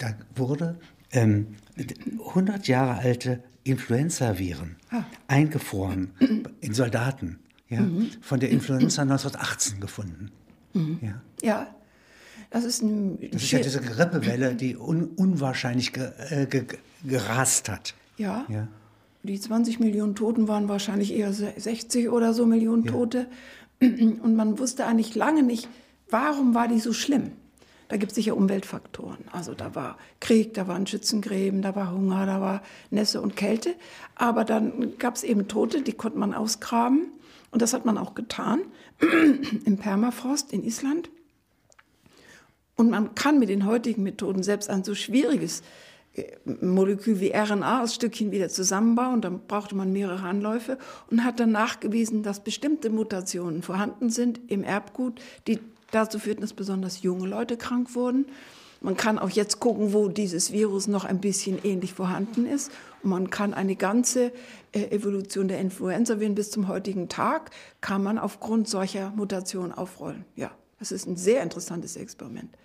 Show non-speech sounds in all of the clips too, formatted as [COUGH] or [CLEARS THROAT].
da wurde ähm, 100 Jahre alte Influenza-Viren ah. eingefroren [CLEARS THROAT] in Soldaten, ja, mhm. von der Influenza 1918 gefunden. Mhm. Ja. ja. Das ist, ein das ist ja diese Grippewelle, die un unwahrscheinlich ge äh, ge gerast hat. Ja. ja. Die 20 Millionen Toten waren wahrscheinlich eher 60 oder so Millionen ja. Tote. [CLEARS THROAT] Und man wusste eigentlich lange nicht, warum war die so schlimm. Da gibt es sicher Umweltfaktoren. Also da war Krieg, da waren Schützengräben, da war Hunger, da war Nässe und Kälte. Aber dann gab es eben Tote, die konnte man ausgraben. Und das hat man auch getan [CLEARS THROAT] im Permafrost in Island. Und man kann mit den heutigen Methoden selbst ein so schwieriges äh, Molekül wie RNA aus Stückchen wieder zusammenbauen. Dann brauchte man mehrere Anläufe und hat dann nachgewiesen, dass bestimmte Mutationen vorhanden sind im Erbgut, die dazu führten, dass besonders junge Leute krank wurden. Man kann auch jetzt gucken, wo dieses Virus noch ein bisschen ähnlich vorhanden ist. Und man kann eine ganze äh, Evolution der Influenza-Viren bis zum heutigen Tag, kann man aufgrund solcher Mutationen aufrollen. Ja, das ist ein sehr interessantes Experiment.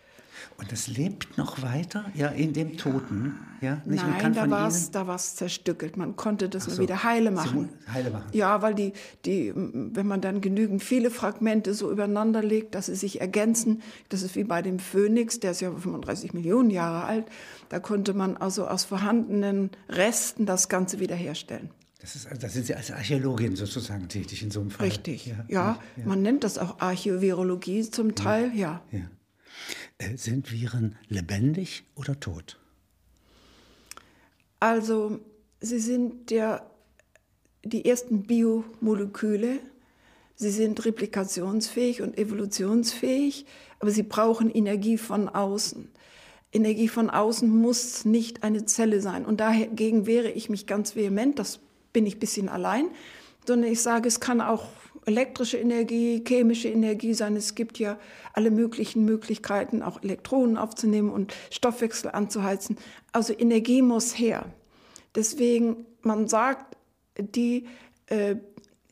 Und das lebt noch weiter, ja, in dem Toten, ja? Nicht? Nein, da war es da war's zerstückelt. Man konnte das so, wieder heile machen. Heile machen. Ja, weil die, die, wenn man dann genügend viele Fragmente so übereinander legt, dass sie sich ergänzen, das ist wie bei dem Phönix, der ist ja 35 Millionen Jahre alt, da konnte man also aus vorhandenen Resten das Ganze wiederherstellen. Das ist, da sind Sie als Archäologin sozusagen tätig in so einem Fall. Richtig, ja. ja, ja. Man nennt das auch Archäovirologie zum Teil, ja. ja. Äh, sind Viren lebendig oder tot? Also, sie sind ja die ersten Biomoleküle. Sie sind replikationsfähig und evolutionsfähig, aber sie brauchen Energie von außen. Energie von außen muss nicht eine Zelle sein. Und dagegen wehre ich mich ganz vehement, das bin ich ein bisschen allein, sondern ich sage, es kann auch elektrische Energie, chemische Energie sein. Es gibt ja alle möglichen Möglichkeiten, auch Elektronen aufzunehmen und Stoffwechsel anzuheizen. Also Energie muss her. Deswegen, man sagt, die äh,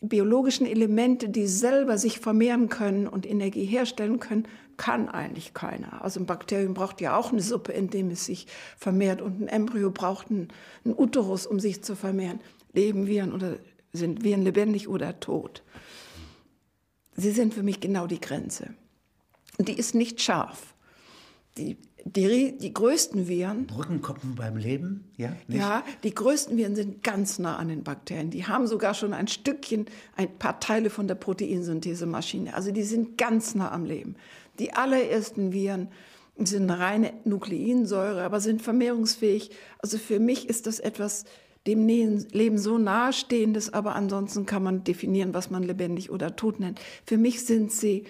biologischen Elemente, die selber sich vermehren können und Energie herstellen können, kann eigentlich keiner. Also ein Bakterium braucht ja auch eine Suppe, in dem es sich vermehrt und ein Embryo braucht einen, Uterus, um sich zu vermehren. Leben Viren oder sind Viren lebendig oder tot? Sie sind für mich genau die Grenze. Die ist nicht scharf. Die, die, die größten Viren. Brückenkopf beim Leben, ja? Nicht? Ja, die größten Viren sind ganz nah an den Bakterien. Die haben sogar schon ein Stückchen, ein paar Teile von der Proteinsynthesemaschine. Also die sind ganz nah am Leben. Die allerersten Viren sind reine Nukleinsäure, aber sind vermehrungsfähig. Also für mich ist das etwas dem Leben so nahestehendes, aber ansonsten kann man definieren, was man lebendig oder tot nennt. Für mich sind sie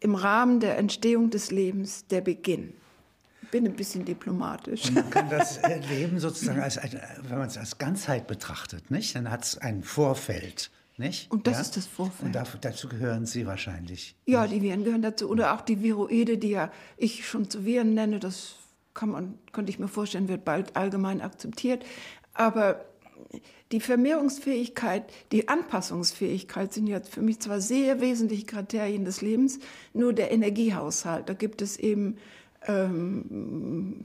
im Rahmen der Entstehung des Lebens der Beginn. Ich bin ein bisschen diplomatisch. Und man kann das Leben sozusagen, als, wenn man es als Ganzheit betrachtet, nicht? dann hat es ein Vorfeld. Nicht? Und das ja? ist das Vorfeld. Und dafür, dazu gehören Sie wahrscheinlich. Ja, nicht? die Viren gehören dazu. Oder auch die Viroide, die ja ich schon zu Viren nenne, das kann man, könnte ich mir vorstellen, wird bald allgemein akzeptiert. Aber die Vermehrungsfähigkeit, die Anpassungsfähigkeit sind jetzt für mich zwar sehr wesentliche Kriterien des Lebens, nur der Energiehaushalt. Da gibt es eben ähm,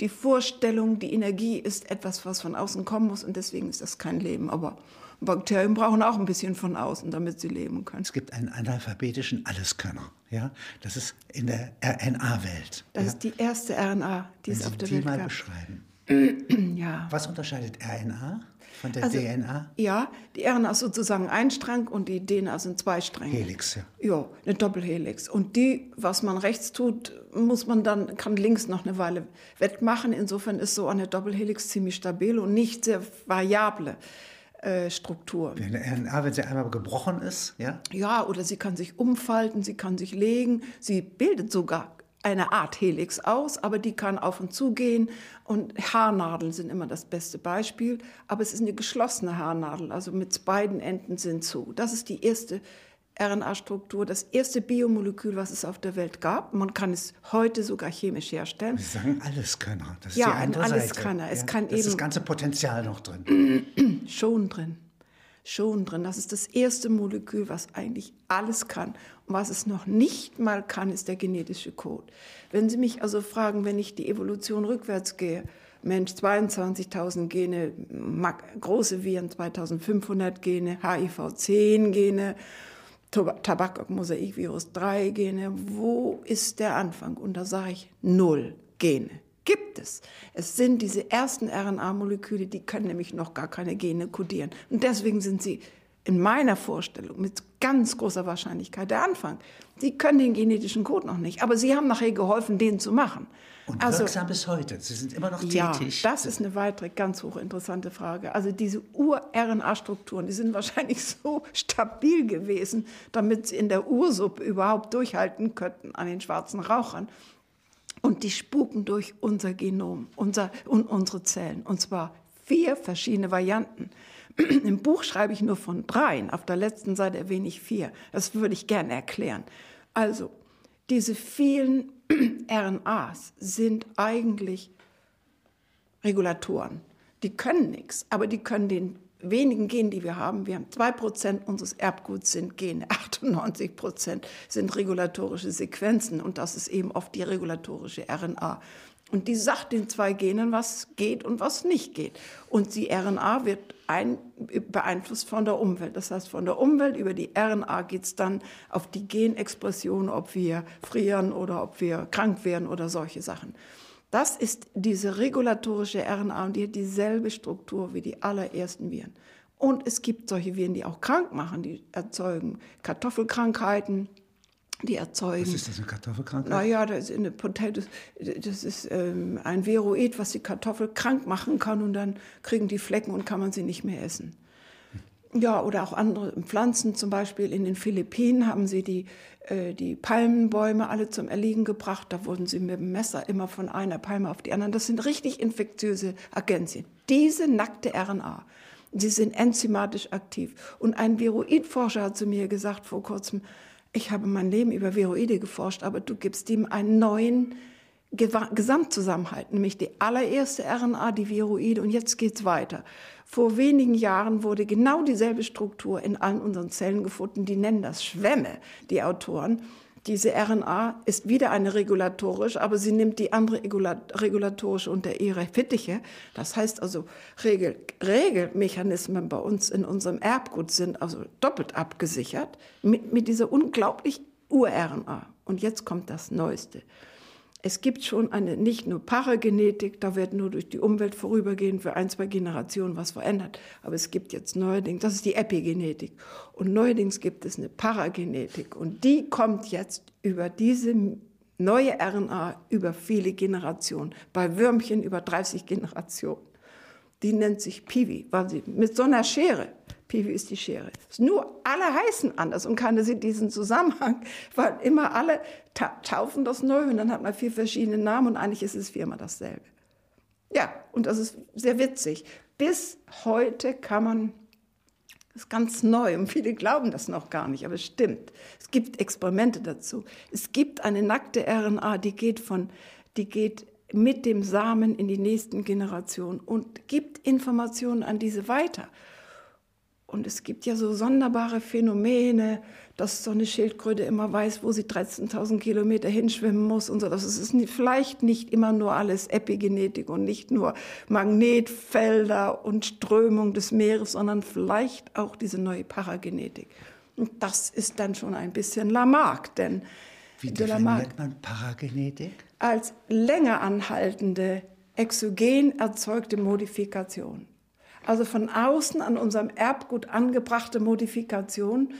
die Vorstellung, die Energie ist etwas, was von außen kommen muss und deswegen ist das kein Leben. Aber Bakterien brauchen auch ein bisschen von außen, damit sie leben können. Es gibt einen analphabetischen Alleskönner. Ja? Das ist in der RNA-Welt. Das ja? ist die erste RNA, die Wenn es auf der Sie Welt die mal gab. beschreiben. [CLEARS THROAT] ja. Was unterscheidet RNA von der Also, DNA? Ja, die RNA ist sozusagen ein Strang und die DNA sind zwei Stränge. Helix, ja. Ja, eine Doppelhelix. Und die, was man rechts tut, muss man dann, kann links noch eine Weile wettmachen. Insofern ist so eine Doppelhelix ziemlich stabil und nicht sehr variable äh, Struktur. Eine RNA, wenn sie einmal gebrochen ist, ja? Ja, oder sie kann sich umfalten, sie kann sich legen, sie bildet sogar eine Art Helix aus, aber die kann auf und zu gehen. Und Haarnadeln sind immer das beste Beispiel. Aber es ist eine geschlossene Haarnadel, also mit beiden Enden sind zu. Das ist die erste RNA-Struktur, das erste Biomolekül, was es auf der Welt gab. Man kann es heute sogar chemisch herstellen. Sie sagen Alleskönner. Das ist Ja, die ein andere Alleskönner. Seite. Es ja, kann das ist das eben- ganze Potenzial noch drin. [CLEARS THROAT] Schon drin. Schon drin. Das ist das erste Molekül, was eigentlich alles kann. Und was es noch nicht mal kann, ist der genetische Code. Wenn Sie mich also fragen, wenn ich die Evolution rückwärts gehe, Mensch, 22.000 Gene, große Viren, 2.500 Gene, HIV-10 Gene, Tabak-Mosaikvirus 3 Gene. Wo ist der Anfang? Und da sage ich null Gene. Gibt es. Es sind diese ersten RNA-Moleküle, die können nämlich noch gar keine Gene kodieren. Und deswegen sind sie in meiner Vorstellung mit ganz großer Wahrscheinlichkeit der Anfang. Sie können den genetischen Code noch nicht, aber sie haben nachher geholfen, den zu machen. Und also, wirksam bis heute. Sie sind immer noch tätig. Ja, das ist eine weitere ganz hochinteressante Frage. Also diese Ur-RNA-Strukturen, die sind [LAUGHS] wahrscheinlich so stabil gewesen, damit sie in der Ursuppe überhaupt durchhalten könnten an den schwarzen Rauchern. Und die spuken durch unser Genom unser, und unsere Zellen. Und zwar vier verschiedene Varianten. [CLEARS THROAT] Im Buch schreibe ich nur von dreien. Auf der letzten Seite erwähne ich vier. Das würde ich gerne erklären. Also, diese vielen [CLEARS THROAT] RNAs sind eigentlich Regulatoren. Die können nichts, aber die können den wenigen Genen, die wir haben, wir haben zwei Prozent unseres Erbguts sind Gene, [LAUGHS] 98 Prozent sind regulatorische Sequenzen und das ist eben oft die regulatorische RNA. Und die sagt den zwei Genen, was geht und was nicht geht. Und die RNA wird ein, beeinflusst von der Umwelt. Das heißt, von der Umwelt über die RNA geht es dann auf die Genexpression, ob wir frieren oder ob wir krank werden oder solche Sachen. Das ist diese regulatorische RNA und die hat dieselbe Struktur wie die allerersten Viren. Und es gibt solche Viren, die auch krank machen, die erzeugen Kartoffelkrankheiten, die erzeugen. Was ist das, eine Kartoffelkrankheit? Naja, das ist, eine Potato, das ist ähm, ein Viroid, was die Kartoffel krank machen kann und dann kriegen die Flecken und kann man sie nicht mehr essen. Ja, oder auch andere Pflanzen, zum Beispiel in den Philippinen haben sie die, die Palmenbäume alle zum Erliegen gebracht. Da wurden sie mit dem Messer immer von einer Palme auf die andere. Das sind richtig infektiöse Agenzien. Diese nackte RNA, sie sind enzymatisch aktiv. Und ein Viroidforscher hat zu mir gesagt vor kurzem, ich habe mein Leben über Viroide geforscht, aber du gibst ihm einen neuen Gesamtzusammenhalt, nämlich die allererste RNA, die Viroide, und jetzt geht's weiter. Vor wenigen Jahren wurde genau dieselbe Struktur in allen unseren Zellen gefunden. Die nennen das Schwämme, die Autoren. Diese RNA ist wieder eine regulatorische, aber sie nimmt die andere regulatorische unter ihre Fittiche. Das heißt also, Regel, Regelmechanismen bei uns in unserem Erbgut sind also doppelt abgesichert mit, mit dieser unglaublich Ur-RNA. Und jetzt kommt das Neueste. Es gibt schon eine nicht nur Paragenetik, da wird nur durch die Umwelt vorübergehend für ein, zwei Generationen was verändert. Aber es gibt jetzt neuerdings, das ist die Epigenetik. Und neuerdings gibt es eine Paragenetik. Und die kommt jetzt über diese neue RNA über viele Generationen. Bei Würmchen über 30 Generationen. Die nennt sich Piwi, weil sie mit so einer Schere Piwi ist die Schere. Nur alle heißen anders und keiner sieht diesen Zusammenhang, [LAUGHS] weil immer alle ta taufen das neu und dann hat man vier verschiedene Namen und eigentlich ist es viermal dasselbe. Ja, und das ist sehr witzig. Bis heute kann man, das ist ganz neu und viele glauben das noch gar nicht, aber es stimmt. Es gibt Experimente dazu. Es gibt eine nackte RNA, die geht von, die geht mit dem Samen in die nächsten Generationen und gibt Informationen an diese weiter. Und es gibt ja so sonderbare Phänomene, dass so eine Schildkröte immer weiß, wo sie 13.000 Kilometer hinschwimmen muss und so. Das ist vielleicht nicht immer nur alles Epigenetik und nicht nur Magnetfelder und Strömung des Meeres, sondern vielleicht auch diese neue Paragenetik. Und das ist dann schon ein bisschen Lamarck, denn wie definiert man Paragenetik? Als länger anhaltende, exogen erzeugte Modifikation also von außen an unserem Erbgut angebrachte Modifikationen,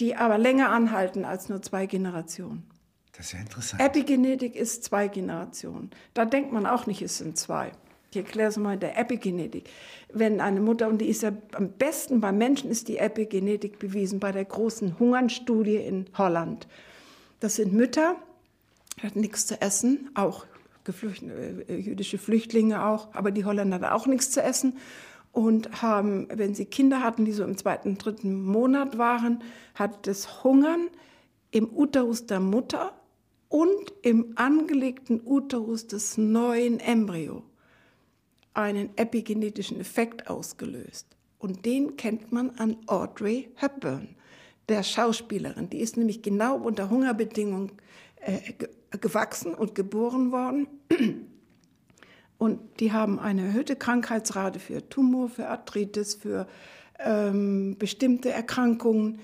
die aber länger anhalten als nur zwei Generationen. Das ist ja interessant. Epigenetik ist zwei Generationen. Da denkt man auch nicht, es sind zwei. Ich erkläre es mal in der Epigenetik. Wenn eine Mutter, und die ist ja am besten beim Menschen, ist die Epigenetik bewiesen bei der großen Hungerstudie in Holland. Das sind Mütter, die hatten nichts zu essen, auch äh, jüdische Flüchtlinge auch, aber die Holländer hatten auch nichts zu essen und haben, wenn sie Kinder hatten, die so im zweiten, dritten Monat waren, hat das Hungern im Uterus der Mutter und im angelegten Uterus des neuen Embryo einen epigenetischen Effekt ausgelöst. Und den kennt man an Audrey Hepburn, der Schauspielerin. Die ist nämlich genau unter Hungerbedingungen äh, gewachsen und geboren worden. Und die haben eine erhöhte Krankheitsrate für Tumor, für Arthritis, für ähm, bestimmte Erkrankungen.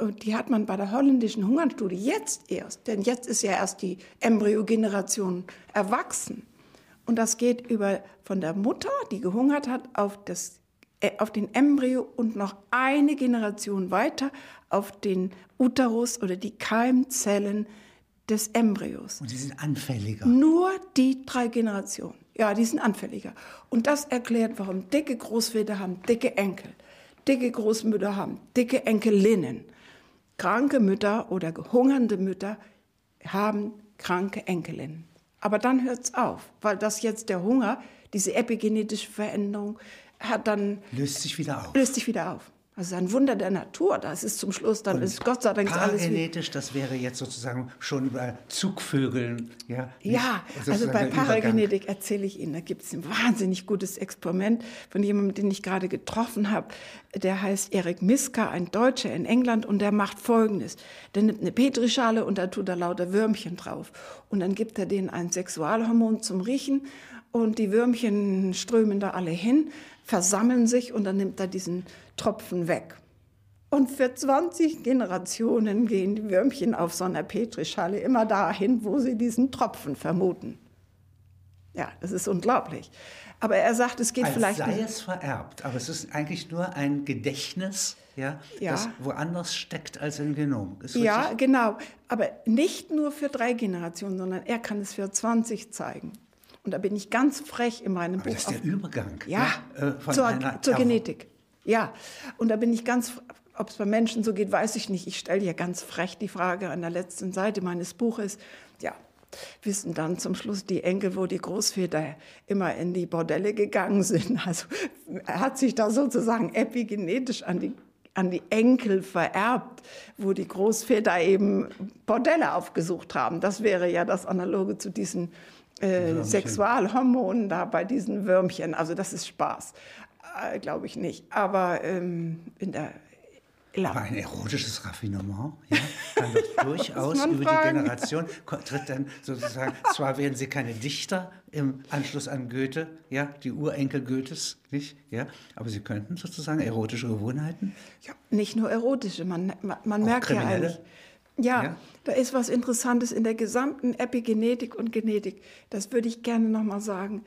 Und die hat man bei der holländischen Hungerstudie jetzt erst, denn jetzt ist ja erst die Embryogeneration erwachsen. Und das geht über von der Mutter, die gehungert hat, auf, das, äh, auf den Embryo und noch eine Generation weiter auf den Uterus oder die Keimzellen des Embryos. Und die sind anfälliger. Nur die drei Generationen. Ja, die sind anfälliger. Und das erklärt, warum dicke Großväter haben dicke Enkel, dicke Großmütter haben dicke Enkelinnen. Kranke Mütter oder gehungernde Mütter haben kranke Enkelinnen. Aber dann hört es auf, weil das jetzt der Hunger, diese epigenetische Veränderung, hat dann löst sich wieder auf. Löst sich wieder auf. Also ein Wunder der Natur. Das ist zum Schluss dann Und ist Gott sei Dank alles. Paragenetisch, das wäre jetzt sozusagen schon über Zugvögeln. Ja, Ja, also bei. Paragenetik erzähle ich Ihnen, da gibt es ein wahnsinnig gutes Experiment von jemandem, den ich gerade getroffen habe. Der heißt Erik Miska, ein Deutscher in England, und der macht Folgendes. Der nimmt eine Petrischale und da tut er lauter Würmchen drauf. Und dann gibt er denen ein Sexualhormon zum Riechen und die Würmchen strömen da alle hin, versammeln sich und dann nimmt er diesen Tropfen weg. Und für 20 Generationen gehen die Würmchen auf so einer Petrischale immer dahin, wo sie diesen Tropfen vermuten. Ja, das ist unglaublich. Aber er sagt, es geht Als vielleicht sei nicht. es vererbt, aber es ist eigentlich nur ein Gedächtnis, ja, Ja. das woanders steckt als im Genom. Ja, richtig? genau. Aber nicht nur für drei Generationen, sondern er kann es für 20 zeigen. Und da bin ich ganz frech in meinem Aber Buch. das ist der Übergang. Ja, ne, äh, von zur, einer zur Genetik. Ja, und da bin ich ganz, ob es bei Menschen so geht, weiß ich nicht. Ich stelle ja ganz frech die Frage an der letzten Seite meines Buches. Ja, wissen dann zum Schluss die Enkel, wo die Großväter immer in die Bordelle gegangen sind. [LAUGHS] Also er hat sich da sozusagen epigenetisch an die an die Enkel vererbt, wo die Großväter eben Bordelle aufgesucht haben. Das wäre ja das Analoge zu diesen äh, Sexualhormonen da bei diesen Würmchen. Also das ist Spaß. Äh, Glaube ich nicht. Aber ähm, in der Aber ein erotisches Raffinement ja, kann doch [LAUGHS] durchaus man über fragen. die Generation tritt dann sozusagen, zwar werden sie keine Dichter im Anschluss an Goethe, ja, die Urenkel Goethes, nicht, ja, aber sie könnten sozusagen erotische Gewohnheiten. Ja, nicht nur erotische, man, man, man merkt ja eigentlich. Ja, Ja? da ist was Interessantes in der gesamten Epigenetik und Genetik. Das würde ich gerne nochmal sagen.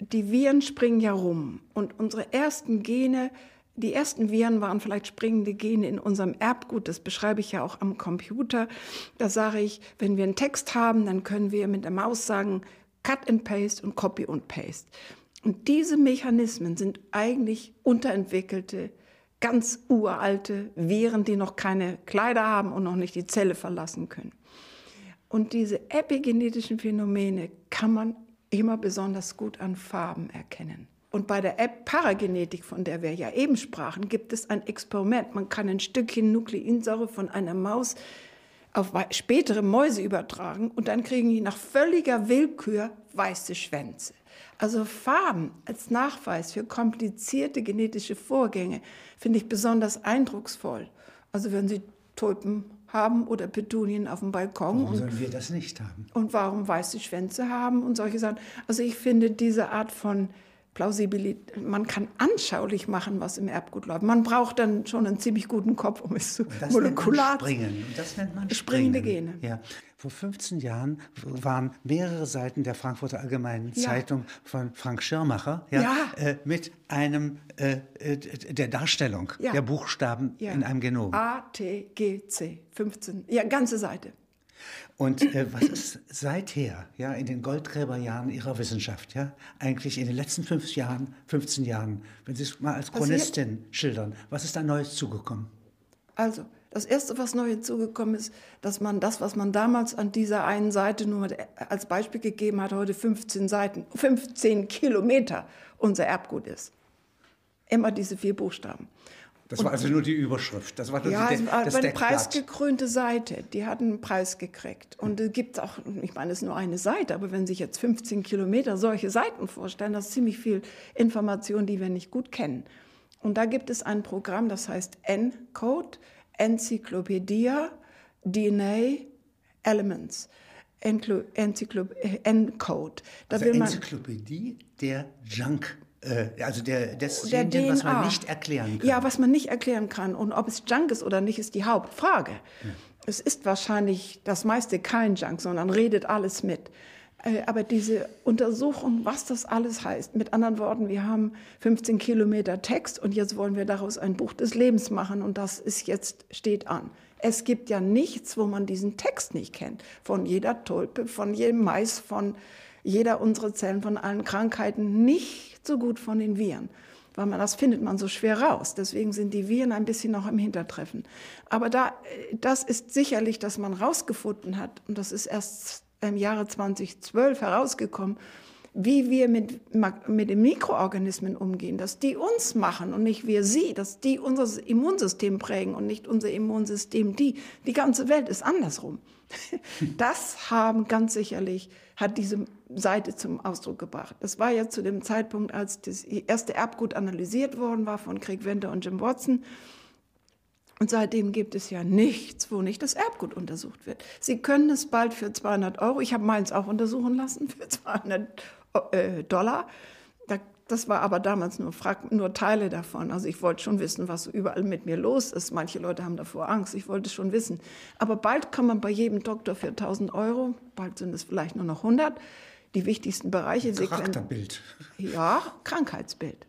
Die Viren springen ja rum und unsere ersten Gene, die ersten Viren waren vielleicht springende Gene in unserem Erbgut. Das beschreibe ich ja auch am Computer. Da sage ich, wenn wir einen Text haben, dann können wir mit der Maus sagen, Cut and Paste und Copy und Paste. Und diese Mechanismen sind eigentlich unterentwickelte, ganz uralte Viren, die noch keine Kleider haben und noch nicht die Zelle verlassen können. Und diese epigenetischen Phänomene kann man immer besonders gut an Farben erkennen. Und bei der Ep- Paragenetik, von der wir ja eben sprachen, gibt es ein Experiment. Man kann ein Stückchen Nukleinsäure von einer Maus auf spätere Mäuse übertragen und dann kriegen die nach völliger Willkür weiße Schwänze. Also Farben als Nachweis für komplizierte genetische Vorgänge finde ich besonders eindrucksvoll. Also wenn Sie Tulpen haben oder Petunien auf dem Balkon Warum sollen wir das nicht haben? und warum weiße Schwänze haben und solche Sachen. Also ich finde diese Art von Plausibilität, man kann anschaulich machen, was im Erbgut läuft. Man braucht dann schon einen ziemlich guten Kopf, um es zu Das molekular man Springen. Und das nennt man Springende Springen. Gene. Ja. Vor 15 Jahren waren mehrere Seiten der Frankfurter Allgemeinen Ja. Zeitung von Frank Schirmacher ja, Ja. Äh, mit einem äh, äh, der Darstellung der Buchstaben in einem Genom. A, T, G, C, 15, ja, ganze Seite. Und äh, was ist seither, ja, in den Goldgräberjahren Ihrer Wissenschaft, ja, eigentlich in den letzten fünf Jahren, 15 Jahren, wenn Sie es mal als Passiert? Chronistin schildern, was ist da Neues zugekommen? Also, das Erste, was neu hinzugekommen ist, dass man das, was man damals an dieser einen Seite nur mit, als Beispiel gegeben hat, heute 15 Seiten, 15 Kilometer unser Erbgut ist. Immer diese vier Buchstaben. Das war also nur die Überschrift. Das war nur Ja, die, war das eine preisgekrönte Seite. Die hat einen Preis gekriegt. Und es gibt auch, ich meine, es ist nur eine Seite, aber wenn sich jetzt 15 Kilometer solche Seiten vorstellen, das ist ziemlich viel Information, die wir nicht gut kennen. Und da gibt es ein Programm, das heißt ENCODE, Encyclopedia DNA Elements. ENCODE. Da also Enzyklopädie der Junk also der, desjenigen, der was man nicht erklären kann. Ja, was man nicht erklären kann. Und ob es Junk ist oder nicht, ist die Hauptfrage. Ja. Es ist wahrscheinlich das meiste kein Junk, sondern redet alles mit. Äh, aber diese Untersuchung, was das alles heißt, mit anderen Worten, wir haben 15 Kilometer Text und jetzt wollen wir daraus ein Buch des Lebens machen und das ist jetzt, steht an. Es gibt ja nichts, wo man diesen Text nicht kennt. Von jeder Tulpe, von jedem Mais, von jeder unserer Zellen, von allen Krankheiten, nicht so gut von den Viren. Weil man, das findet man so schwer raus. Deswegen sind die Viren ein bisschen noch im Hintertreffen. Aber da, äh, das ist sicherlich, dass man rausgefunden hat, und das ist erst im Jahre 2012 herausgekommen, wie wir mit, mit den Mikroorganismen umgehen, dass die uns machen und nicht wir sie, dass die unser Immunsystem prägen und nicht unser Immunsystem die. Die ganze Welt ist andersrum. [LAUGHS] Das haben ganz sicherlich, hat diese Seite zum Ausdruck gebracht. Das war ja zu dem Zeitpunkt, als das erste Erbgut analysiert worden war von Craig Venter und Jim Watson. Und seitdem gibt es ja nichts, wo nicht das Erbgut untersucht wird. Sie können es bald für 200 Euro, ich habe meins auch untersuchen lassen, für [LAUGHS] 200 äh, Dollar. das war aber damals nur, nur Teile davon. Also ich wollte schon wissen, was überall mit mir los ist. Manche Leute haben davor Angst, ich wollte schon wissen. Aber bald kann man bei jedem Doktor für 1000 Euro, bald sind es vielleicht nur noch 100, die wichtigsten Bereiche. Charakterbild. Ja, Krankheitsbild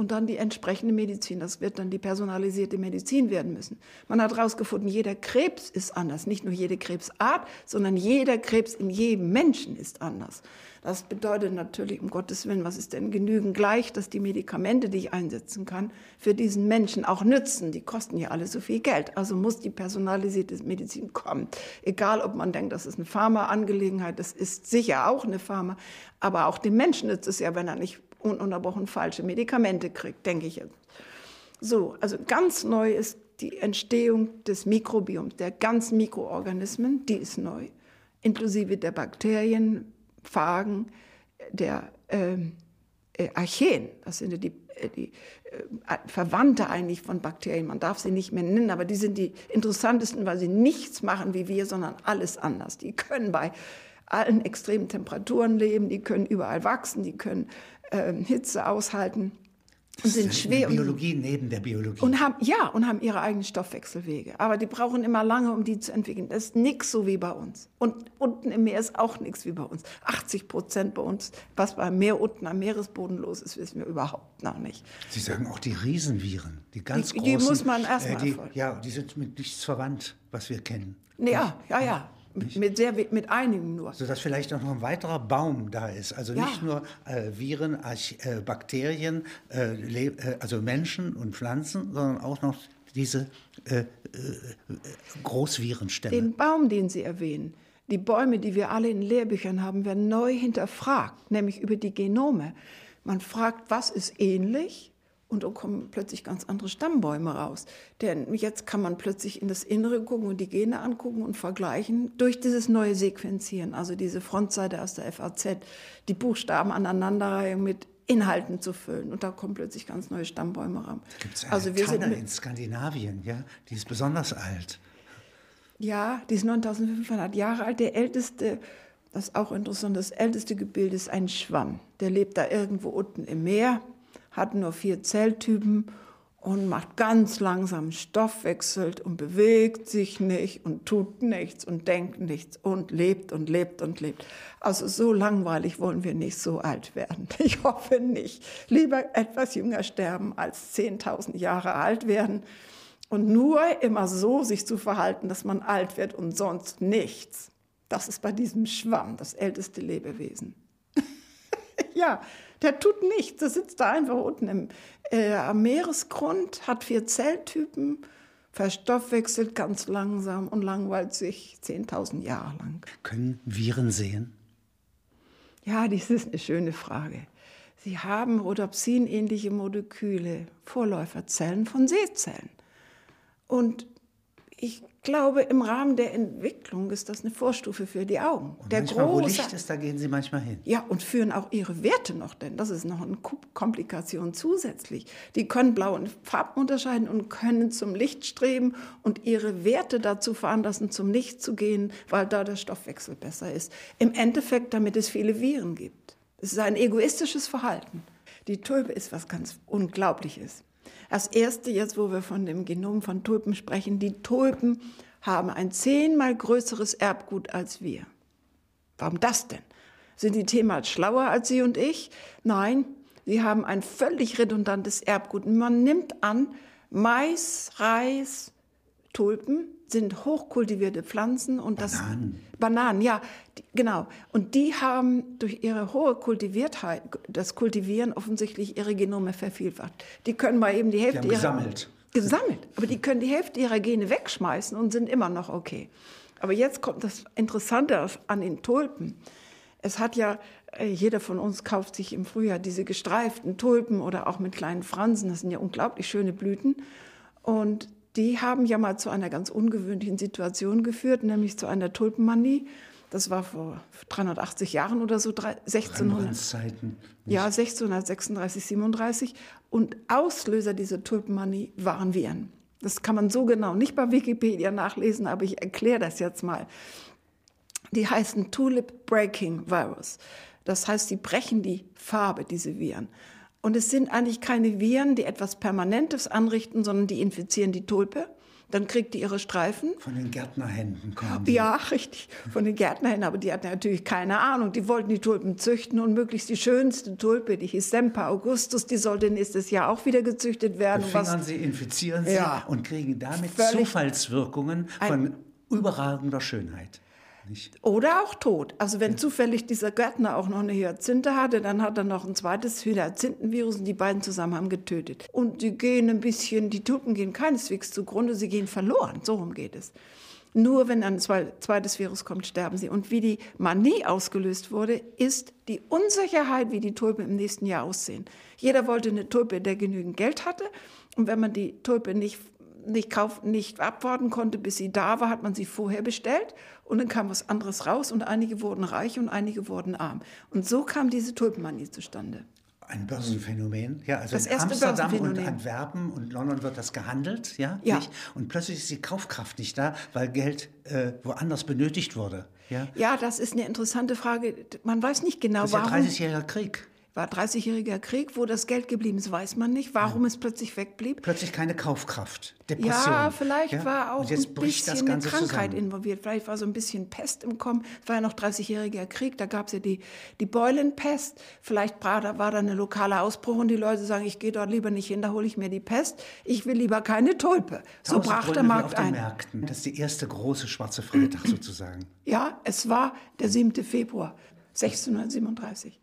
und dann die entsprechende Medizin. Das wird dann die personalisierte Medizin werden müssen. Man hat herausgefunden, jeder Krebs ist anders. Nicht nur jede Krebsart, sondern jeder Krebs in jedem Menschen ist anders. Das bedeutet natürlich, um Gottes Willen, was ist denn genügend gleich, dass die Medikamente, die ich einsetzen kann, für diesen Menschen auch nützen. Die kosten ja alle so viel Geld. Also muss die personalisierte Medizin kommen. Egal, ob man denkt, das ist eine Pharmaangelegenheit, das ist sicher auch eine Pharma. Aber auch dem Menschen nützt es ja, wenn er nicht ununterbrochen falsche Medikamente kriegt, denke ich. So, also ganz neu ist die Entstehung des Mikrobioms, der ganzen Mikroorganismen, die ist neu, inklusive der Bakterien, Phagen, der ähm, äh, Archeen, das sind die, äh, die äh, Verwandte eigentlich von Bakterien, man darf sie nicht mehr nennen, aber die sind die interessantesten, weil sie nichts machen wie wir, sondern alles anders. Die können bei allen extremen Temperaturen leben, die können überall wachsen, die können äh, Hitze aushalten und sind schwer. Biologie und, neben der Biologie. Und haben, ja, und haben ihre eigenen Stoffwechselwege. Aber die brauchen immer lange, um die zu entwickeln. Das ist nichts so wie bei uns. Und unten im Meer ist auch nichts wie bei uns. 80 Prozent bei uns, was beim Meer unten am Meeresboden los ist, wissen wir überhaupt noch nicht. Sie sagen auch die Riesenviren, die ganz die, großen. Die muss man erstmal äh, Ja, die sind mit nichts verwandt, was wir kennen. Ja, ja, ja. Mit, sehr, mit einigen nur. Sodass vielleicht auch noch ein weiterer Baum da ist. Also ja. nicht nur äh, Viren, äh, Bakterien, äh, äh, also Menschen und Pflanzen, sondern auch noch diese äh, äh, Großvirenstämme. Den Baum, den Sie erwähnen, die Bäume, die wir alle in Lehrbüchern haben, werden neu hinterfragt, nämlich über die Genome. Man fragt, was ist ähnlich und dann kommen plötzlich ganz andere Stammbäume raus. Denn jetzt kann man plötzlich in das Innere gucken und die Gene angucken und vergleichen durch dieses neue Sequenzieren, also diese Frontseite aus der FAZ, die Buchstaben aneinanderreihung mit Inhalten zu füllen. Und da kommen plötzlich ganz neue Stammbäume raus. Gibt es eine also wir Tanne sind in Skandinavien, ja, die ist besonders alt. Ja, die ist 9500 Jahre alt. Der älteste, das ist auch interessant, das älteste Gebilde ist ein Schwamm. Der lebt da irgendwo unten im Meer hat nur vier Zelltypen und macht ganz langsam Stoffwechselt und bewegt sich nicht und tut nichts und denkt nichts und lebt und lebt und lebt. Also so langweilig wollen wir nicht so alt werden. [LAUGHS] Ich hoffe nicht. Lieber etwas jünger sterben als 10.000 Jahre alt werden und nur immer so sich zu verhalten, dass man alt wird und sonst nichts. Das ist bei diesem Schwamm das älteste Lebewesen. [LAUGHS] ja, der tut nichts. Der sitzt da einfach unten im, äh, am Meeresgrund, hat vier Zelltypen, verstoffwechselt ganz langsam und langweilt sich 10.000 Jahre lang. Können Viren sehen? Ja, das ist eine schöne Frage. Sie haben Rhodopsin-ähnliche Moleküle, Vorläuferzellen von Seezellen. Und ich glaube, im Rahmen der Entwicklung ist das eine Vorstufe für die Augen. Und der manchmal, wo große- Licht ist, da gehen Sie manchmal hin. ja, und führen auch ihre Werte noch, denn das ist noch eine Komplikation zusätzlich. Die können Blau und Farben unterscheiden und können zum Licht streben und ihre Werte dazu veranlassen, zum Licht zu gehen, weil da der Stoffwechsel besser ist. Im Endeffekt, damit es viele Viren gibt. Es ist ein egoistisches Verhalten. Die Tulpe ist was ganz Unglaubliches. Das erste jetzt, wo wir von dem Genom von Tulpen sprechen, die Tulpen haben ein zehnmal größeres Erbgut als wir. Warum das denn? Sind die Themen schlauer als Sie und ich? Nein, sie haben ein völlig redundantes Erbgut. Man nimmt an, Mais, Reis, Tulpen sind hochkultivierte Pflanzen und das Bananen. Bananen, ja, die, genau. Und die haben durch ihre hohe Kultiviertheit, das Kultivieren offensichtlich ihre Genome vervielfacht. Die können mal eben die Die Hälfte haben ihrer gesammelt. gesammelt. Aber die können die Hälfte ihrer Gene wegschmeißen und sind immer noch okay. Aber jetzt kommt das Interessante an den Tulpen. Es hat ja, äh, jeder von uns kauft sich im Frühjahr diese gestreiften Tulpen oder auch mit kleinen Fransen. Das sind ja unglaublich schöne Blüten. Und die haben ja mal zu einer ganz ungewöhnlichen Situation geführt, nämlich zu einer Tulpenmanie. Das war vor 380 Jahren oder so, drei- 1600. Rembrandts-Zeiten. Ja, 1636, 37. Und Auslöser dieser Tulpenmanie waren Viren. Das kann man so genau nicht bei Wikipedia nachlesen, aber ich erkläre das jetzt mal. Die heißen Tulip Breaking Virus. Das heißt, die brechen die Farbe, diese Viren. Und es sind eigentlich keine Viren, die etwas Permanentes anrichten, sondern die infizieren die Tulpe. Dann kriegt die ihre Streifen. Von den Gärtnerhänden kommen die. Ja, richtig. Von den Gärtnern, aber die hatten natürlich keine Ahnung. Die wollten die Tulpen züchten und möglichst die schönste Tulpe, die hieß Semper Augustus, die sollte nächstes Jahr auch wieder gezüchtet werden. Befingern sie, infizieren sie Ja. und kriegen damit Zufallswirkungen von überragender Schönheit. Nicht? Oder auch tot. Also wenn zufällig dieser Gärtner auch noch eine Hyazinthe hatte, dann hat er noch ein zweites Hyazinthenvirus und die beiden zusammen haben getötet. Und die gehen ein bisschen, die Tulpen gehen keineswegs zugrunde, sie gehen verloren. So rum geht es. Nur wenn ein zwei- zweites Virus kommt, sterben sie. Und wie die Manie ausgelöst wurde, ist die Unsicherheit, wie die Tulpen im nächsten Jahr aussehen. Jeder wollte eine Tulpe, der genügend Geld hatte. Und wenn man die Tulpe nicht nicht, kauf, nicht abwarten konnte, bis sie da war, hat man sie vorher bestellt und dann kam was anderes raus und einige wurden reich und einige wurden arm. Und so kam diese Tulpenmanie zustande. Ein Börsenphänomen. Ja, also Das in erste Amsterdam und. Antwerpen und London wird das gehandelt, ja, Ja. Nicht? Und plötzlich ist die Kaufkraft nicht da, weil Geld äh, woanders benötigt wurde. Ja, Ja, das ist eine interessante Frage. Man weiß nicht genau, das ist warum. 30-jähriger Krieg. War 30-jähriger Krieg, wo das Geld geblieben ist, weiß man nicht. Warum es plötzlich wegblieb. Plötzlich keine Kaufkraft. Depression. Ja, vielleicht ja? war auch ein bisschen eine Krankheit zusammen. involviert. Vielleicht war so ein bisschen Pest im Kommen. Es war ja noch 30-jähriger Krieg, da gab es ja die, die Beulenpest. Vielleicht war da, war da eine lokale Ausbruch und die Leute sagen, ich gehe dort lieber nicht hin, da hole ich mir die Pest. Ich will lieber keine Tulpe. So brach der Gründe Markt ein. Märkten. Das ist die erste große schwarze Freitag [CLEARS THROAT] sozusagen. Ja, es war der 7. Februar 1637.